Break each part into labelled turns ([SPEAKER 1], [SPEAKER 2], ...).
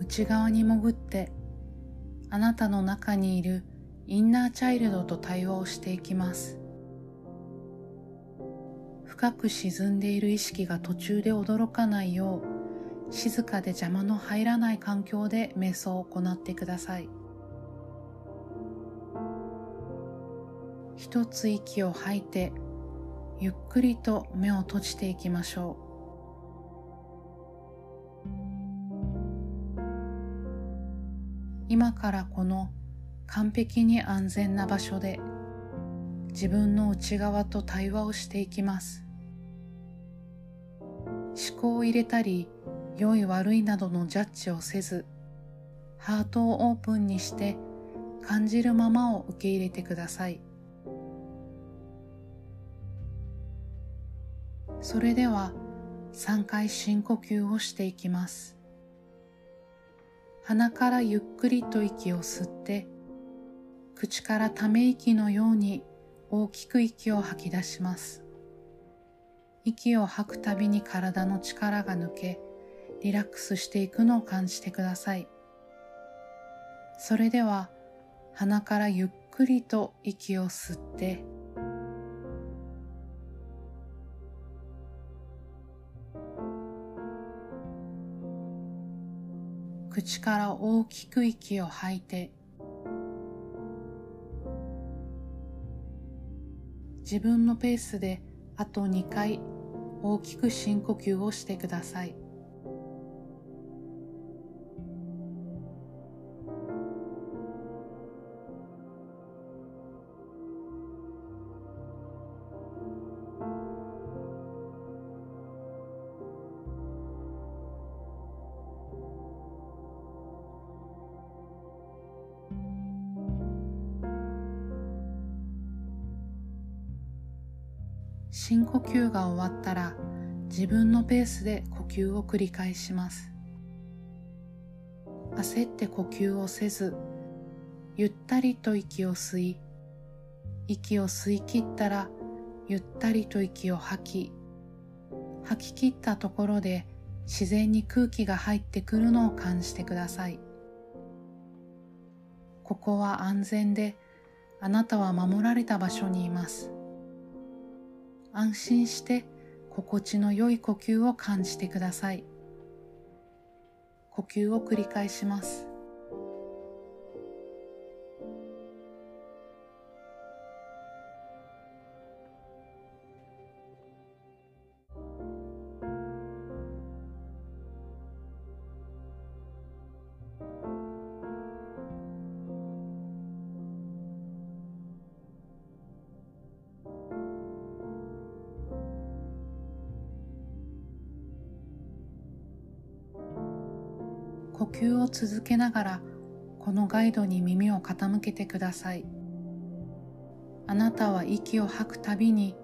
[SPEAKER 1] 内側に潜ってあなたの中にいるインナーチャイルドと対話をしていきます。深く沈んでいる意識が途中で驚かないよう静かで邪魔の入らない環境で瞑想を行ってください。一つ息を吐いてゆっくりと目を閉じていきましょう。今からこの完璧に安全な場所で自分の内側と対話をしていきます。思考を入れたり良い悪いなどのジャッジをせずハートをオープンにして感じるままを受け入れてください。それでは3回深呼吸をしていきます。鼻からゆっくりと息を吸って口からため息のように大きく息を吐き出します。息を吐くたびに体の力が抜けリラックスしていくのを感じてください。それでは鼻からゆっくりと息を吸って口から大きく息を吐いて自分のペースであと2回大きく深呼吸をしてください。深呼吸が終わったら自分のペースで呼吸を繰り返します。焦って呼吸をせずゆったりと息を吸い息を吸い切ったらゆったりと息を吐き吐き切ったところで自然に空気が入ってくるのを感じてください。ここは安全であなたは守られた場所にいます。安心して心地の良い呼吸を感じてください。呼吸を繰り返します。呼吸を続けながらこのガイドに耳を傾けてください。あなたは息を吐くたびに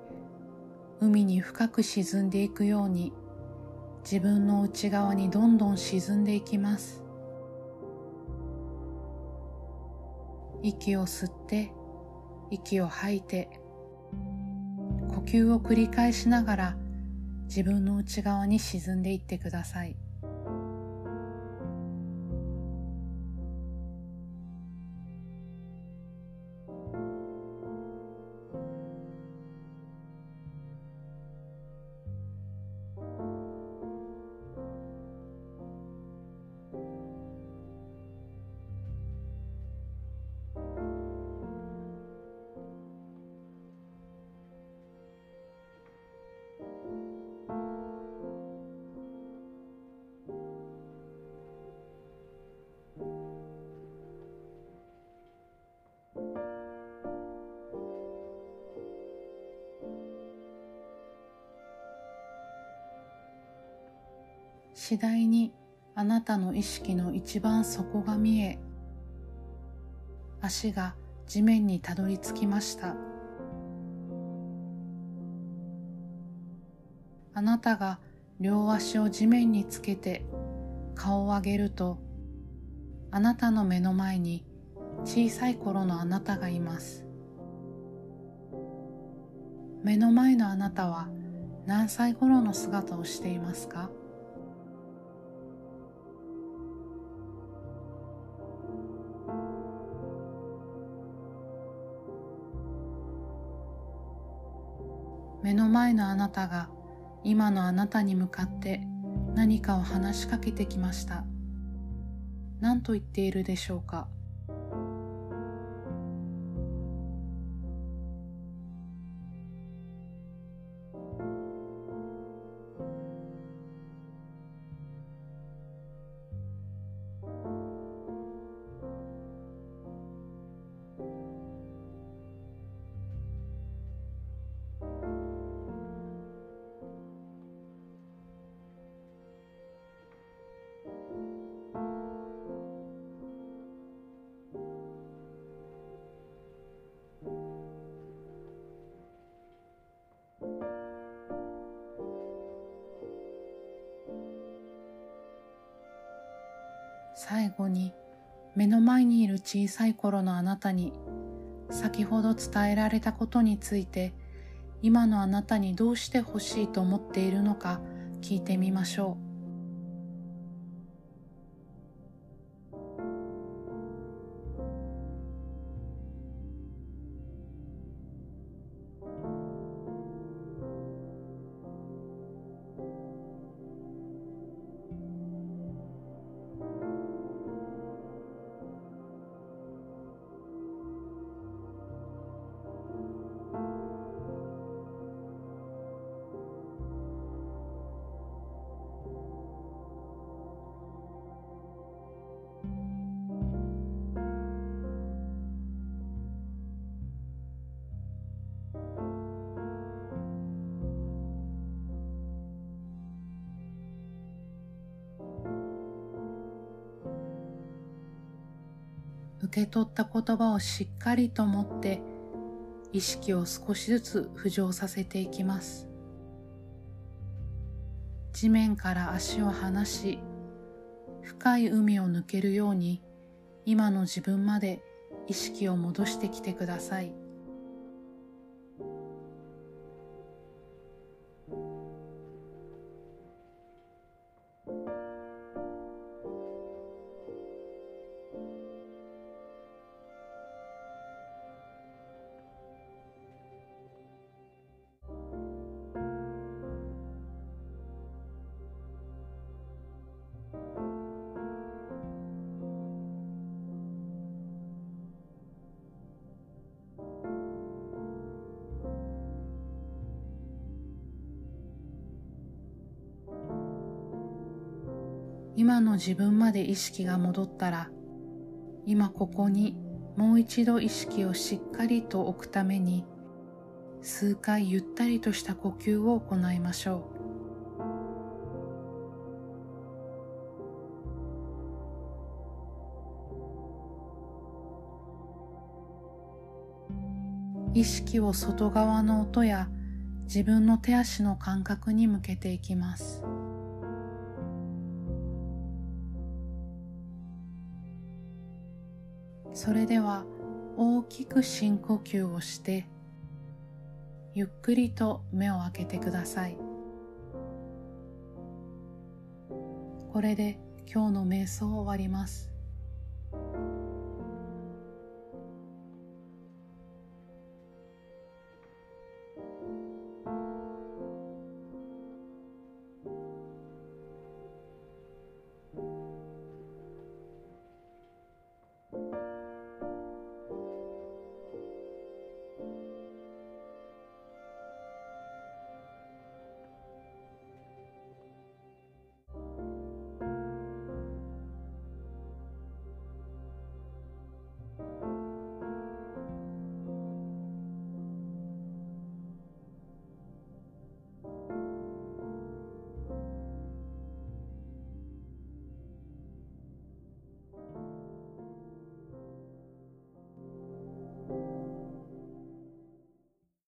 [SPEAKER 1] 海に深く沈んでいくように自分の内側にどんどん沈んでいきます。息を吸って息を吐いて呼吸を繰り返しながら自分の内側に沈んでいってください。次第にあなたの意識の一番底が見え足が地面にたどり着きました。あなたが両足を地面につけて顔を上げるとあなたの目の前に小さい頃のあなたがいます。目の前のあなたは何歳頃の姿をしていますか？目の前のあなたが今のあなたに向かって何かを話しかけてきました。何と言っているでしょうか。最後に目の前にいる小さい頃のあなたに先ほど伝えられたことについて今のあなたにどうしてほしいと思っているのか聞いてみましょう。受け取った言葉をしっかりと持って意識を少しずつ浮上させていきます地面から足を離し深い海を抜けるように今の自分まで意識を戻してきてください。今の自分まで意識が戻ったら今ここにもう一度意識をしっかりと置くために数回ゆったりとした呼吸を行いましょう意識を外側の音や自分の手足の感覚に向けていきます。それでは大きく深呼吸をしてゆっくりと目を開けてください。これで今日の瞑想を終わります。